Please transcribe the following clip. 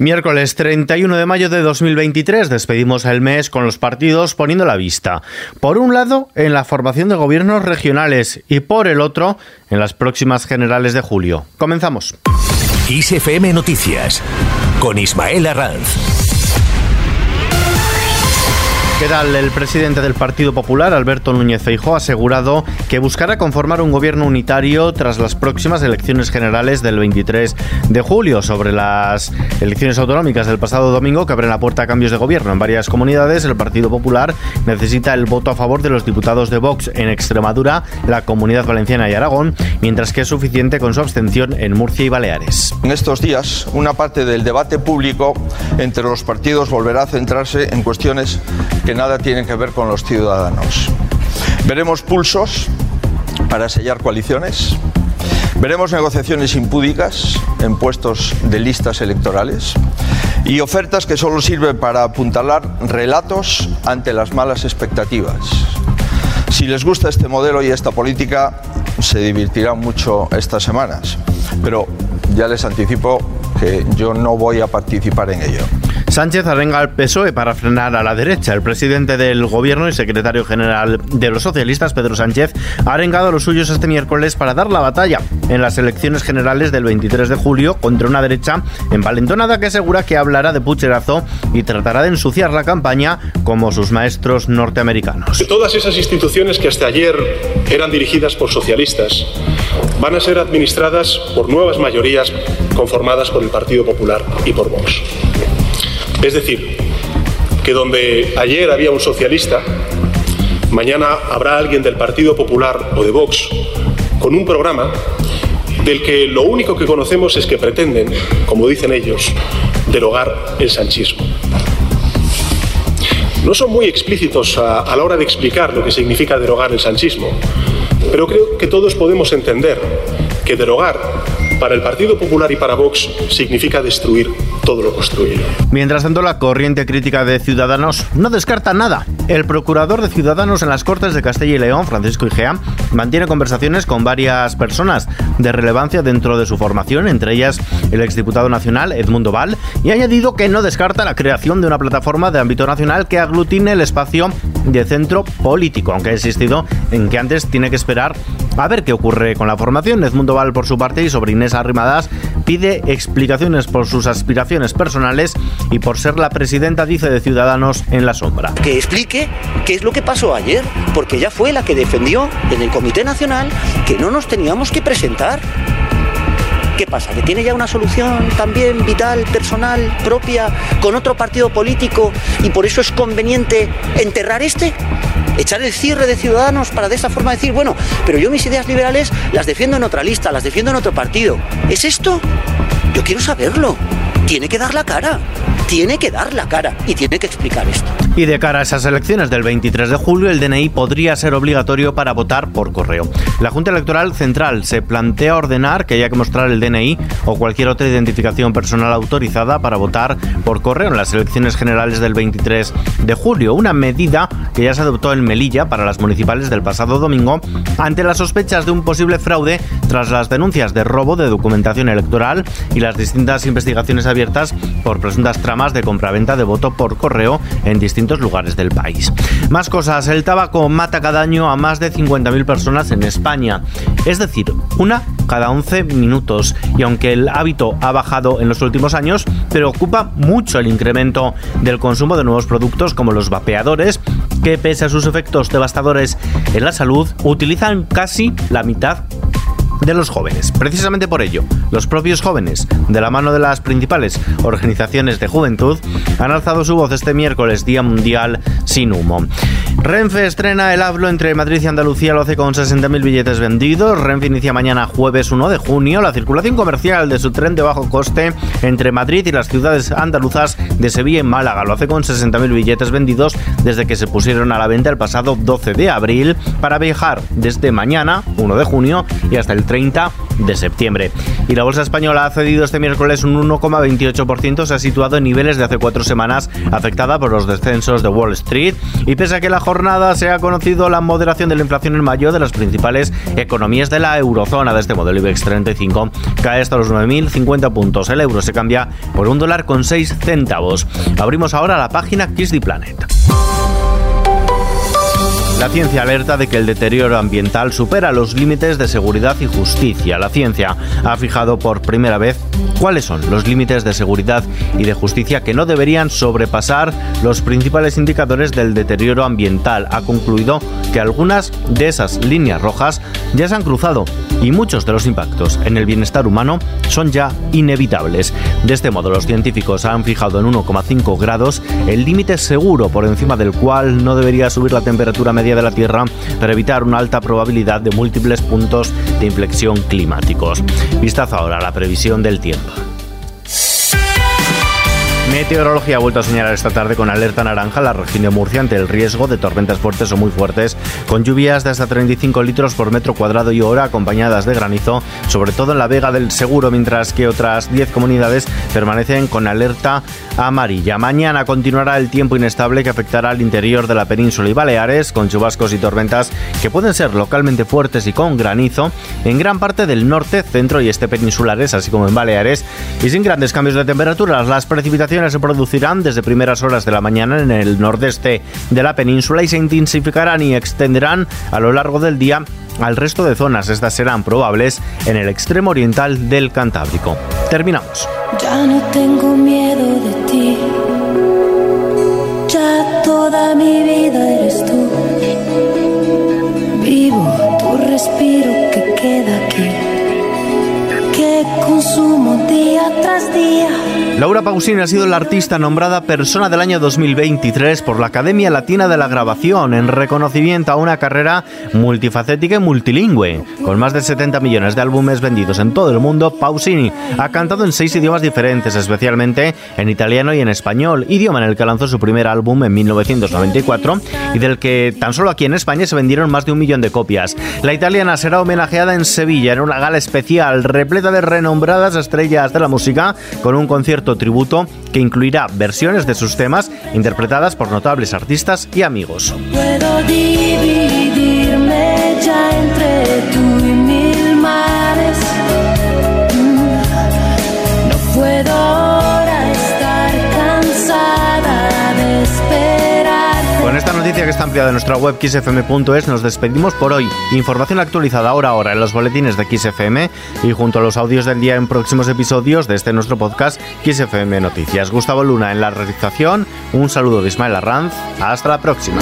Miércoles 31 de mayo de 2023 despedimos el mes con los partidos poniendo la vista. Por un lado, en la formación de gobiernos regionales y por el otro, en las próximas generales de julio. Comenzamos. ISFM Noticias con Ismael Arranz. ¿Qué tal? El presidente del Partido Popular, Alberto Núñez Feijóo, ha asegurado que buscará conformar un gobierno unitario tras las próximas elecciones generales del 23 de julio. Sobre las elecciones autonómicas del pasado domingo que abren la puerta a cambios de gobierno en varias comunidades, el Partido Popular necesita el voto a favor de los diputados de Vox en Extremadura, la Comunidad Valenciana y Aragón, mientras que es suficiente con su abstención en Murcia y Baleares. En estos días, una parte del debate público entre los partidos volverá a centrarse en cuestiones nada tienen que ver con los ciudadanos. Veremos pulsos para sellar coaliciones. Veremos negociaciones impúdicas en puestos de listas electorales y ofertas que solo sirven para apuntalar relatos ante las malas expectativas. Si les gusta este modelo y esta política, se divertirán mucho estas semanas, pero ya les anticipo que yo no voy a participar en ello. Sánchez arenga al PSOE para frenar a la derecha. El presidente del gobierno y secretario general de los socialistas, Pedro Sánchez, ha arengado a los suyos este miércoles para dar la batalla en las elecciones generales del 23 de julio contra una derecha envalentonada que asegura que hablará de pucherazo y tratará de ensuciar la campaña como sus maestros norteamericanos. Todas esas instituciones que hasta ayer eran dirigidas por socialistas van a ser administradas por nuevas mayorías conformadas por el Partido Popular y por Vox. Es decir, que donde ayer había un socialista, mañana habrá alguien del Partido Popular o de Vox con un programa del que lo único que conocemos es que pretenden, como dicen ellos, derogar el sanchismo. No son muy explícitos a, la hora de explicar lo que significa derogar el sanchismo, pero creo que todos podemos entender que derogar para el Partido Popular y para Vox significa destruir lo. Mientras tanto, la corriente crítica de Ciudadanos no descarta nada. El procurador de Ciudadanos en las Cortes de Castilla y León, Francisco Igea, mantiene conversaciones con varias personas de relevancia dentro de su formación, entre ellas el exdiputado nacional Edmundo Val, y ha añadido que no descarta la creación de una plataforma de ámbito nacional que aglutine el espacio de centro político, aunque ha insistido en que antes tiene que esperar a ver qué ocurre con la formación. Edmundo Val, por su parte, y sobre Inés Arrimadas, pide explicaciones por sus aspiraciones personales y por ser la presidenta, dice, de Ciudadanos en la sombra. Que explique qué es lo que pasó ayer, porque ella fue la que defendió en el Comité Nacional que no nos teníamos que presentar. ¿Qué pasa? ¿Que tiene ya una solución también vital, personal, propia, con otro partido político y por eso es conveniente enterrar este? Echar el cierre de ciudadanos para de esa forma decir, bueno, pero yo mis ideas liberales las defiendo en otra lista, las defiendo en otro partido. ¿Es esto? Yo quiero saberlo. Tiene que dar la cara tiene que dar la cara y tiene que explicar esto. Y de cara a esas elecciones del 23 de julio, el DNI podría ser obligatorio para votar por correo. La Junta Electoral Central se plantea ordenar que haya que mostrar el DNI o cualquier otra identificación personal autorizada para votar por correo en las elecciones generales del 23 de julio, una medida que ya se adoptó en Melilla para las municipales del pasado domingo ante las sospechas de un posible fraude tras las denuncias de robo de documentación electoral y las distintas investigaciones abiertas por presuntas tramas de compraventa de voto por correo en distintos lugares del país. Más cosas, el tabaco mata cada año a más de 50.000 personas en España, es decir, una cada 11 minutos. Y aunque el hábito ha bajado en los últimos años, preocupa mucho el incremento del consumo de nuevos productos como los vapeadores, que pese a sus efectos devastadores en la salud, utilizan casi la mitad de los jóvenes. Precisamente por ello, los propios jóvenes, de la mano de las principales organizaciones de juventud, han alzado su voz este miércoles, Día Mundial sin Humo. Renfe estrena el hablo entre Madrid y Andalucía, lo hace con 60.000 billetes vendidos. Renfe inicia mañana jueves 1 de junio la circulación comercial de su tren de bajo coste entre Madrid y las ciudades andaluzas de Sevilla y Málaga. Lo hace con 60.000 billetes vendidos desde que se pusieron a la venta el pasado 12 de abril para viajar desde mañana, 1 de junio, y hasta el 30 de septiembre. Y la bolsa española ha cedido este miércoles un 1,28%, se ha situado en niveles de hace cuatro semanas, afectada por los descensos de Wall Street. Y pese a que la jornada se ha conocido la moderación de la inflación en mayo de las principales economías de la eurozona, de este modelo IBEX 35, cae hasta los 9.050 puntos. El euro se cambia por un dólar con 6 centavos. Abrimos ahora la página Kiss the Planet. La ciencia alerta de que el deterioro ambiental supera los límites de seguridad y justicia. La ciencia ha fijado por primera vez cuáles son los límites de seguridad y de justicia que no deberían sobrepasar los principales indicadores del deterioro ambiental. Ha concluido que algunas de esas líneas rojas ya se han cruzado y muchos de los impactos en el bienestar humano son ya inevitables. De este modo, los científicos han fijado en 1,5 grados el límite seguro por encima del cual no debería subir la temperatura media de la Tierra para evitar una alta probabilidad de múltiples puntos de inflexión climáticos. Vistazo ahora a la previsión del tiempo. Meteorología ha vuelto a señalar esta tarde con alerta naranja la región de Murcia ante el riesgo de tormentas fuertes o muy fuertes, con lluvias de hasta 35 litros por metro cuadrado y hora, acompañadas de granizo, sobre todo en la Vega del Seguro, mientras que otras 10 comunidades permanecen con alerta amarilla. Mañana continuará el tiempo inestable que afectará al interior de la península y Baleares, con chubascos y tormentas que pueden ser localmente fuertes y con granizo en gran parte del norte, centro y este peninsulares, así como en Baleares, y sin grandes cambios de temperaturas. Las precipitaciones se producirán desde primeras horas de la mañana en el nordeste de la península y se intensificarán y extenderán a lo largo del día al resto de zonas. Estas serán probables en el extremo oriental del Cantábrico. Terminamos. Ya no tengo miedo de ti. Ya toda mi vida eres tú. Vivo tu respiro que queda aquí. Que consumo Laura Pausini ha sido la artista nombrada Persona del año 2023 por la Academia Latina de la Grabación en reconocimiento a una carrera multifacética y multilingüe. Con más de 70 millones de álbumes vendidos en todo el mundo, Pausini ha cantado en seis idiomas diferentes, especialmente en italiano y en español, idioma en el que lanzó su primer álbum en 1994 y del que tan solo aquí en España se vendieron más de un millón de copias. La italiana será homenajeada en Sevilla en una gala especial repleta de renombradas estrellas de la música con un concierto tributo que incluirá versiones de sus temas interpretadas por notables artistas y amigos. Puedo dividirme ya entre tú esta noticia que está ampliada en nuestra web xfm.es nos despedimos por hoy. Información actualizada ahora a hora en los boletines de XFM y junto a los audios del día en próximos episodios de este nuestro podcast XFM Noticias. Gustavo Luna en la realización. Un saludo de Ismael Arranz. Hasta la próxima.